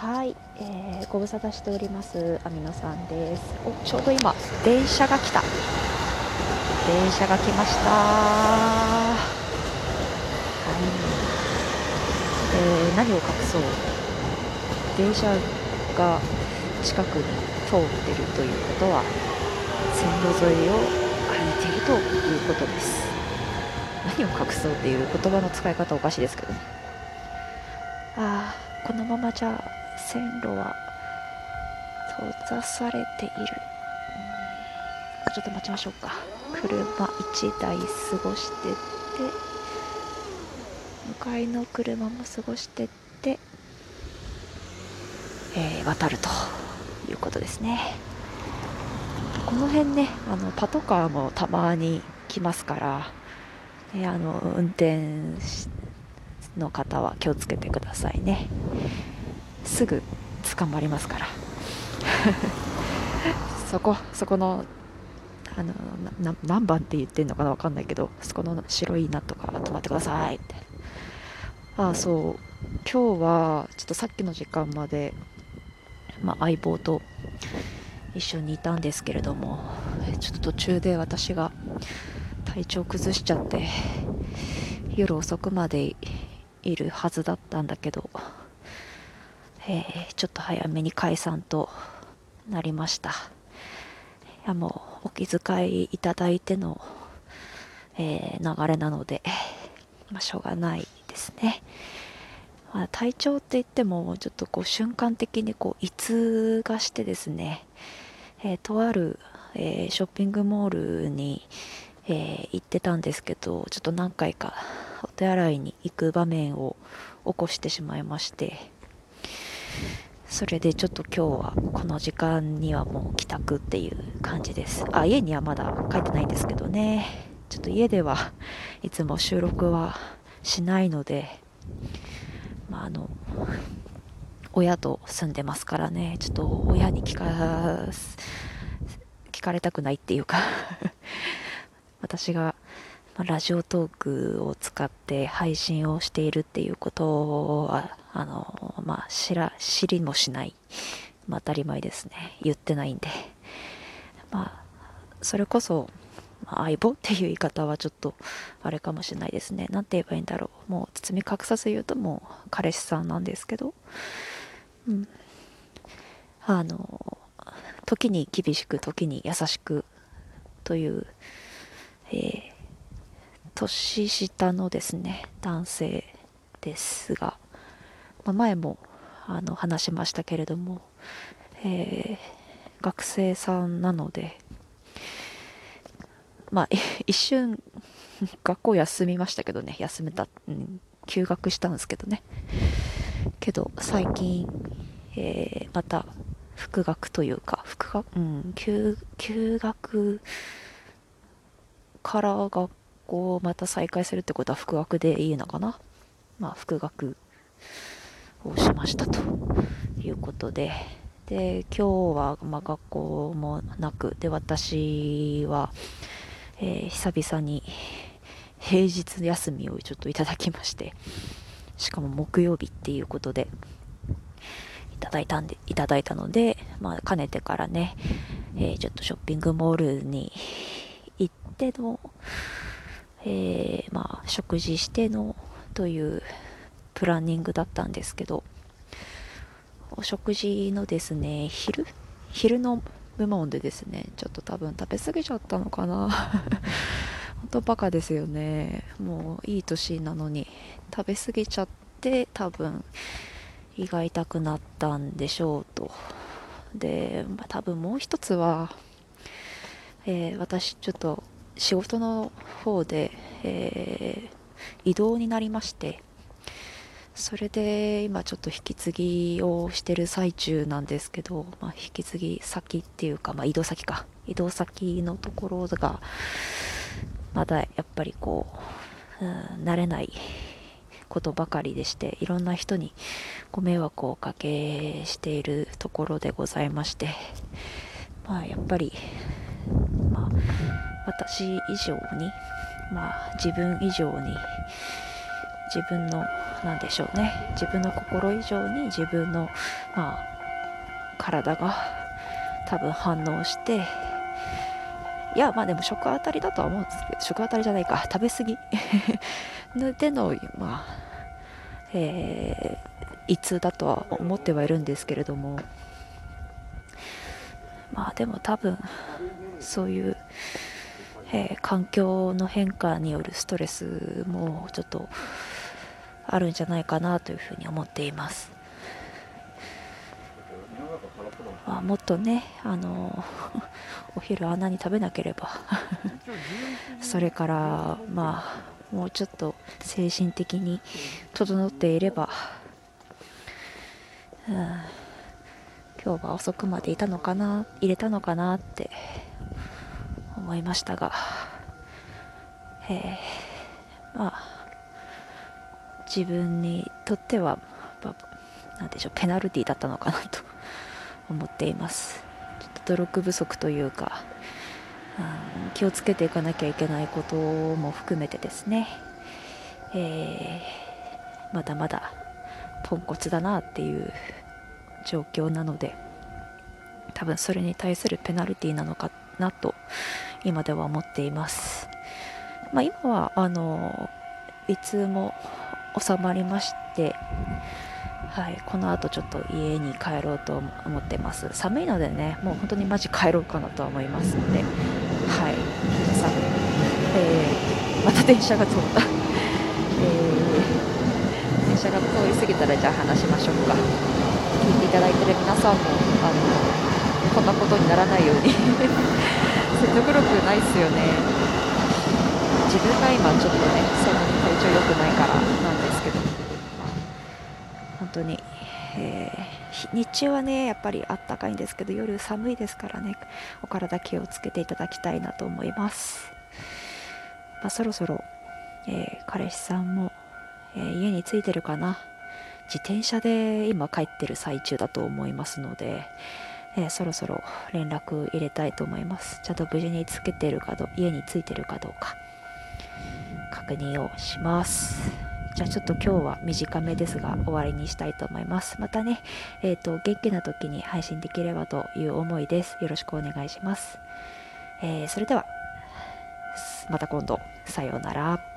はい、えー、ご無沙汰しておりますアミノさんです。おちょうど今電車が来た。電車が来ました。はい。えー、何を隠そう。電車が近くに通ってるということは線路沿いを歩いているということです。何を隠そうっていう言葉の使い方おかしいですけどね。ああこのままじゃ線路は閉ざされている、ちょっと待ちましょうか。車1台過ごしてって。向かいの車も過ごしてって、えー、渡るということですね。この辺ねあのパトカーもたまに来ますから、ね、あの運転の方は気をつけてくださいね。すぐ捕まりますから。そこそこのあの何番って言ってんのかな分かんないけどそこの白いなとか止まってくださいって。ああそう。今日はちょっとさっきの時間まで、まあ、相棒と一緒にいたんですけれどもちょっと途中で私が体調崩しちゃって夜遅くまでいるはずだったんだけど、えー、ちょっと早めに解散となりました。いやもうお気遣いいただいての、えー、流れなので、まあ、しょうがないですね、まあ、体調って言ってもちょっとこう瞬間的にこう胃痛がしてですね、えー、とある、えショッピングモールに、え行ってたんですけどちょっと何回かお手洗いに行く場面を起こしてしまいましてそれでちょっと今日はこの時間にはもう帰宅っていう感じです。あ家にはまだ帰ってないんですけどね。ちょっと家ではいつも収録はしないのでまああの親と住んでますからね。ちょっと親に聞か聞かれたくないっていうか。私がラジオトークを使って配信をしているっていうことは、あの、まあ、知ら、知りもしない。まあ、当たり前ですね。言ってないんで。まあ、それこそ、まあ、相棒っていう言い方はちょっと、あれかもしれないですね。なんて言えばいいんだろう。もう、包み隠さず言うともう、彼氏さんなんですけど、うん。あの、時に厳しく、時に優しく、という、えー年下のですね男性ですが、まあ、前もあの話しましたけれども、えー、学生さんなのでまあ 一瞬学校休みましたけどね休めた、うん、休学したんですけどね。けど最近、えー、また復学というか復学、うん、休休学から学校をまた再開するってことは復学でいいのかな？まあ復学をしましたということで。で今日はまあ学校もなくで私は、えー、久々に平日休みをちょっといただきましてしかも木曜日っていうことでいただいたんでいただいたので、まあ、かねてからね、えー、ちょっとショッピングモールに行ってのえー、まあ、食事してのというプランニングだったんですけどお食事のですね昼？昼の部門でですねちょっと多分食べ過ぎちゃったのかな。本当バカですよね。もういい年なのに食べ過ぎちゃって多分胃が痛くなったんでしょうと。で、まあ、多分もう一つは、えー、私ちょっと仕事の方で、えー、移動になりましてそれで今ちょっと引き継ぎをしてる最中なんですけど、まあ、引き継ぎ先っていうか、まあ、移動先か。移動先のところがまだやっぱりこう、うん、慣れないことばかりでしていろんな人にご迷惑をおかけしているところでございましてまあやっぱりまあ私以上に、まあ、自分以上に自分の何でしょうね自分の心以上に自分の、まあ、体が多分反応していやまあでも食当たりだとは思うんですけど食当たりじゃないか食べ過ぎ でのまあえー、胃痛だとは思ってはいるんですけれども。まあでも多分そういう、えー、環境の変化によるストレスもちょっとあるんじゃないかなというふうに思っています。まあ、もっとねあの お昼あんなに食べなければ それからまあもうちょっと精神的に整っていれば、うん、今日は遅くまでいたのかな入れたのかなって思いましたが、え、まあ自分にとっては、まあ、でしょうペナルティだったのかなと 思っています。ちょっと努力不足というか、うん、気をつけていかなきゃいけないことも含めてですね、え、まだまだポンコツだなっていう状況なので多分それに対するペナルティなのかなと今では思っています、まあ、今はあのいつも収まりましてはい、この後ちょっと家に帰ろうと思ってます。寒いのでねもう本当にマジ帰ろうかなとは思いますのではい皆さん、えー、また電車が通った、えー、電車が通り過ぎたらじゃあ話しましょうか。聞いていただいている皆さんもあのこんなことにならないように。説得力ないっすよね。自分が今ちょっとねそんなに体調良くないからなんですけど。本当に、えー、日中はねやっぱりあったかいんですけど夜寒いですからねお体気をつけていただきたいなと思います、まあ、そろそろ、えー、彼氏さんも、えー、家に着いてるかな。自転車で今帰ってる最中だと思いますので、えー、そろそろ連絡入れたいと思いますちゃんと無事につけてるかど家に着いてるかどうか確認をしますじゃあちょっと今日は短めですが終わりにしたいと思います。またね、えっ、ー、と、元気な時に配信できればという思いです。よろしくお願いします。えー、それでは、また今度、さようなら。